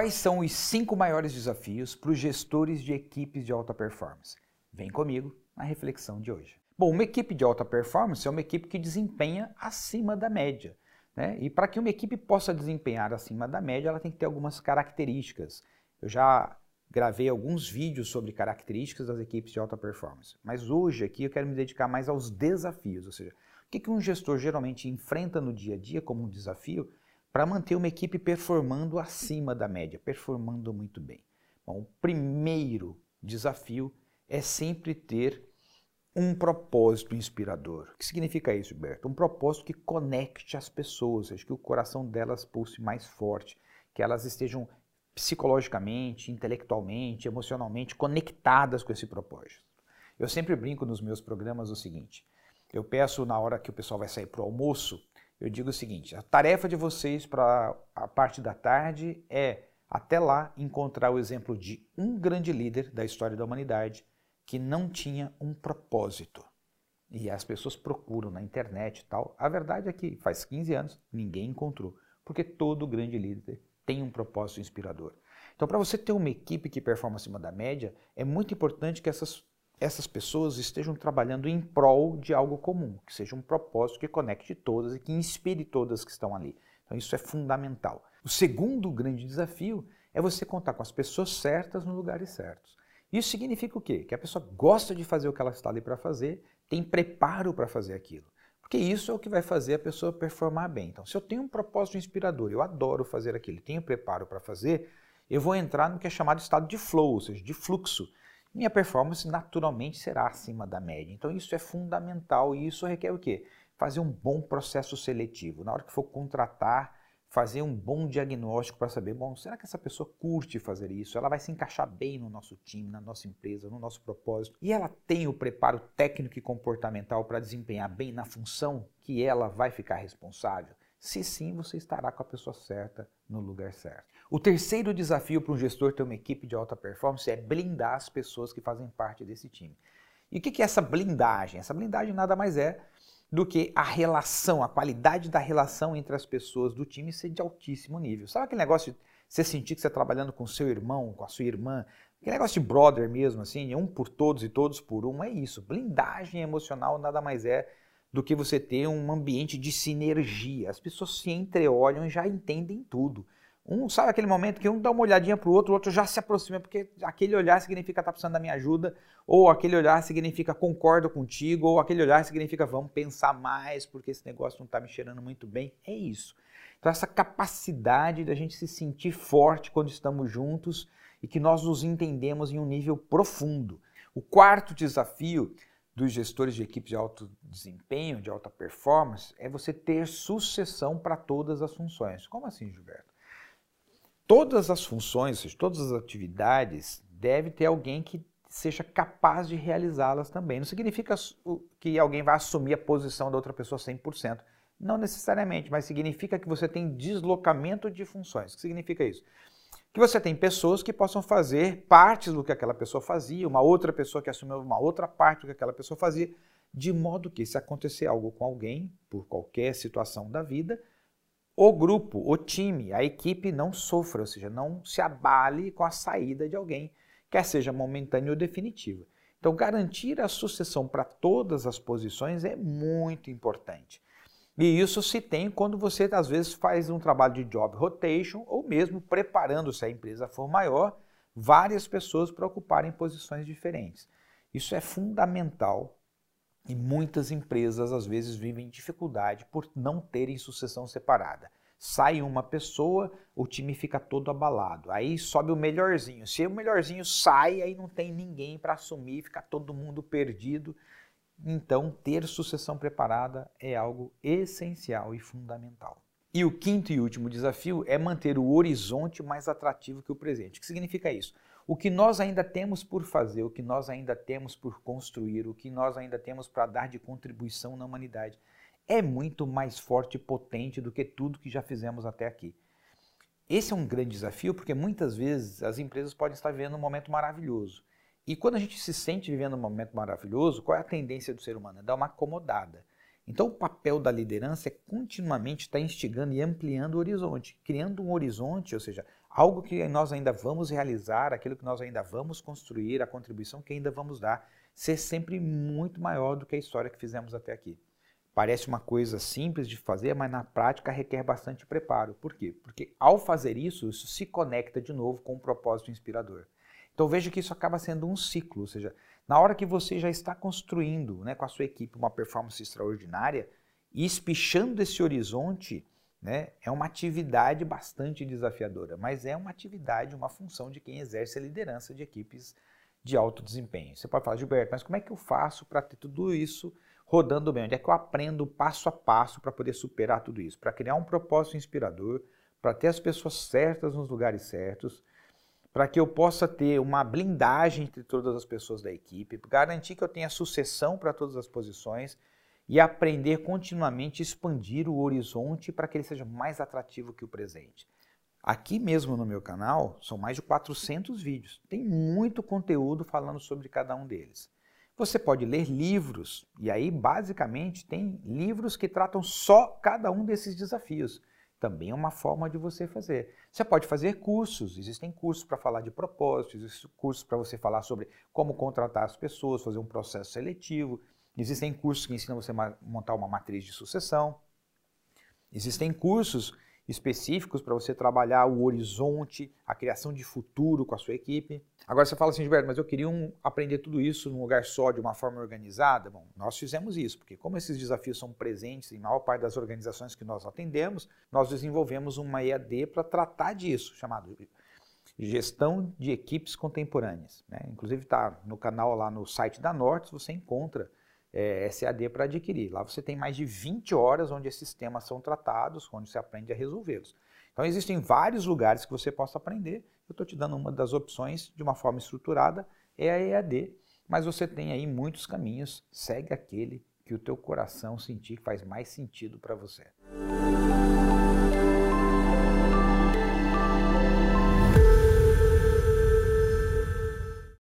Quais são os cinco maiores desafios para os gestores de equipes de alta performance? Vem comigo na reflexão de hoje. Bom, uma equipe de alta performance é uma equipe que desempenha acima da média. Né? E para que uma equipe possa desempenhar acima da média, ela tem que ter algumas características. Eu já gravei alguns vídeos sobre características das equipes de alta performance, mas hoje aqui eu quero me dedicar mais aos desafios, ou seja, o que, um gestor geralmente enfrenta no dia a dia como um desafio para manter uma equipe performando acima da média, performando muito bem? Bom, o primeiro desafio é sempre ter um propósito inspirador. O que significa isso, Gilberto? Um propósito que conecte as pessoas, que o coração delas pulse mais forte, que elas estejam psicologicamente, intelectualmente, emocionalmente conectadas com esse propósito. Eu sempre brinco nos meus programas o seguinte: eu peço na hora que o pessoal vai sair para o almoço, eu digo o seguinte: a tarefa de vocês para a parte da tarde é, até lá, encontrar o exemplo de um grande líder da história da humanidade que não tinha um propósito. E as pessoas procuram na internet e tal. A verdade é que faz 15 anos ninguém encontrou, porque todo grande líder tem um propósito inspirador. Então, para você ter uma equipe que performa acima da média, é muito importante que essas essas pessoas estejam trabalhando em prol de algo comum, que seja um propósito que conecte todas e que inspire todas que estão ali. Então isso é fundamental. O segundo grande desafio é você contar com as pessoas certas nos lugares certos. Isso significa o quê? Que a pessoa gosta de fazer o que ela está ali para fazer, tem preparo para fazer aquilo. Porque isso é o que vai fazer a pessoa performar bem. Então, se eu tenho um propósito inspirador, eu adoro fazer aquilo, tenho preparo para fazer, eu vou entrar no que é chamado estado de flow, ou seja, de fluxo minha performance naturalmente será acima da média. Então isso é fundamental e isso requer o quê? Fazer um bom processo seletivo. Na hora que for contratar, fazer um bom diagnóstico para saber, bom, será que essa pessoa curte fazer isso? Ela vai se encaixar bem no nosso time, na nossa empresa, no nosso propósito? E ela tem o preparo técnico e comportamental para desempenhar bem na função que ela vai ficar responsável? Se sim, você estará com a pessoa certa no lugar certo. O terceiro desafio para um gestor ter uma equipe de alta performance é blindar as pessoas que fazem parte desse time. E o que é essa blindagem? Essa blindagem nada mais é do que a relação, a qualidade da relação entre as pessoas do time ser de altíssimo nível. Sabe aquele negócio de você sentir que você está trabalhando com seu irmão, com a sua irmã, aquele negócio de brother mesmo, assim, um por todos e todos por um, é isso. Blindagem emocional nada mais é do que você ter um ambiente de sinergia. As pessoas se entreolham e já entendem tudo. Um sabe aquele momento que um dá uma olhadinha para o outro, o outro já se aproxima, porque aquele olhar significa tá precisando da minha ajuda, ou aquele olhar significa concordo contigo, ou aquele olhar significa vamos pensar mais, porque esse negócio não está me cheirando muito bem. É isso. Então, essa capacidade da gente se sentir forte quando estamos juntos e que nós nos entendemos em um nível profundo. O quarto desafio dos gestores de equipes de alto desempenho, de alta performance, é você ter sucessão para todas as funções. Como assim, Gilberto? Todas as funções, seja, todas as atividades, deve ter alguém que seja capaz de realizá-las também. Não significa que alguém vai assumir a posição da outra pessoa 100%. Não necessariamente, mas significa que você tem deslocamento de funções. O que significa isso? Que você tem pessoas que possam fazer partes do que aquela pessoa fazia, uma outra pessoa que assumiu uma outra parte do que aquela pessoa fazia, de modo que se acontecer algo com alguém, por qualquer situação da vida, o grupo, o time, a equipe não sofra, ou seja, não se abale com a saída de alguém, quer seja momentânea ou definitiva. Então, garantir a sucessão para todas as posições é muito importante. E isso se tem quando você, às vezes, faz um trabalho de job rotation ou mesmo preparando, se a empresa for maior, várias pessoas para ocuparem posições diferentes. Isso é fundamental e muitas empresas, às vezes, vivem dificuldade por não terem sucessão separada. Sai uma pessoa, o time fica todo abalado. Aí sobe o melhorzinho. Se o melhorzinho sai, aí não tem ninguém para assumir, fica todo mundo perdido. Então, ter sucessão preparada é algo essencial e fundamental. E o quinto e último desafio é manter o horizonte mais atrativo que o presente. O que significa isso? O que nós ainda temos por fazer, o que nós ainda temos por construir, o que nós ainda temos para dar de contribuição na humanidade é muito mais forte e potente do que tudo que já fizemos até aqui. Esse é um grande desafio porque muitas vezes as empresas podem estar vivendo um momento maravilhoso e quando a gente se sente vivendo um momento maravilhoso, qual é a tendência do ser humano? É dar uma acomodada. Então, o papel da liderança é continuamente estar instigando e ampliando o horizonte, criando um horizonte, ou seja, algo que nós ainda vamos realizar, aquilo que nós ainda vamos construir, a contribuição que ainda vamos dar, ser sempre muito maior do que a história que fizemos até aqui. Parece uma coisa simples de fazer, mas na prática requer bastante preparo. Por quê? Porque ao fazer isso, isso se conecta de novo com um propósito inspirador. Então veja que isso acaba sendo um ciclo, ou seja, na hora que você já está construindo né, com a sua equipe uma performance extraordinária, e espichando esse horizonte, né, é uma atividade bastante desafiadora, mas é uma atividade, uma função de quem exerce a liderança de equipes de alto desempenho. Você pode falar, Gilberto, mas como é que eu faço para ter tudo isso rodando bem? Onde é que eu aprendo passo a passo para poder superar tudo isso? Para criar um propósito inspirador, para ter as pessoas certas nos lugares certos, para que eu possa ter uma blindagem entre todas as pessoas da equipe, garantir que eu tenha sucessão para todas as posições e aprender continuamente expandir o horizonte para que ele seja mais atrativo que o presente. Aqui mesmo no meu canal são mais de 400 vídeos. Tem muito conteúdo falando sobre cada um deles. Você pode ler livros, e aí basicamente tem livros que tratam só cada um desses desafios. Também é uma forma de você fazer. Você pode fazer cursos, existem cursos para falar de propósitos, existem cursos para você falar sobre como contratar as pessoas, fazer um processo seletivo, Existem cursos que ensinam você a montar uma matriz de sucessão. Existem cursos específicos para você trabalhar o horizonte, a criação de futuro com a sua equipe. Agora você fala assim, Gilberto, mas eu queria um, aprender tudo isso num lugar só, de uma forma organizada. Bom, nós fizemos isso, porque como esses desafios são presentes em maior parte das organizações que nós atendemos, nós desenvolvemos uma EAD para tratar disso, chamado Gestão de Equipes Contemporâneas. Né? Inclusive está no canal lá no site da Norte, você encontra é, SAD para adquirir. Lá você tem mais de 20 horas onde esses temas são tratados, onde você aprende a resolvê-los. Então existem vários lugares que você possa aprender. Eu estou te dando uma das opções de uma forma estruturada, é a EAD, mas você tem aí muitos caminhos. Segue aquele que o teu coração sentir que faz mais sentido para você.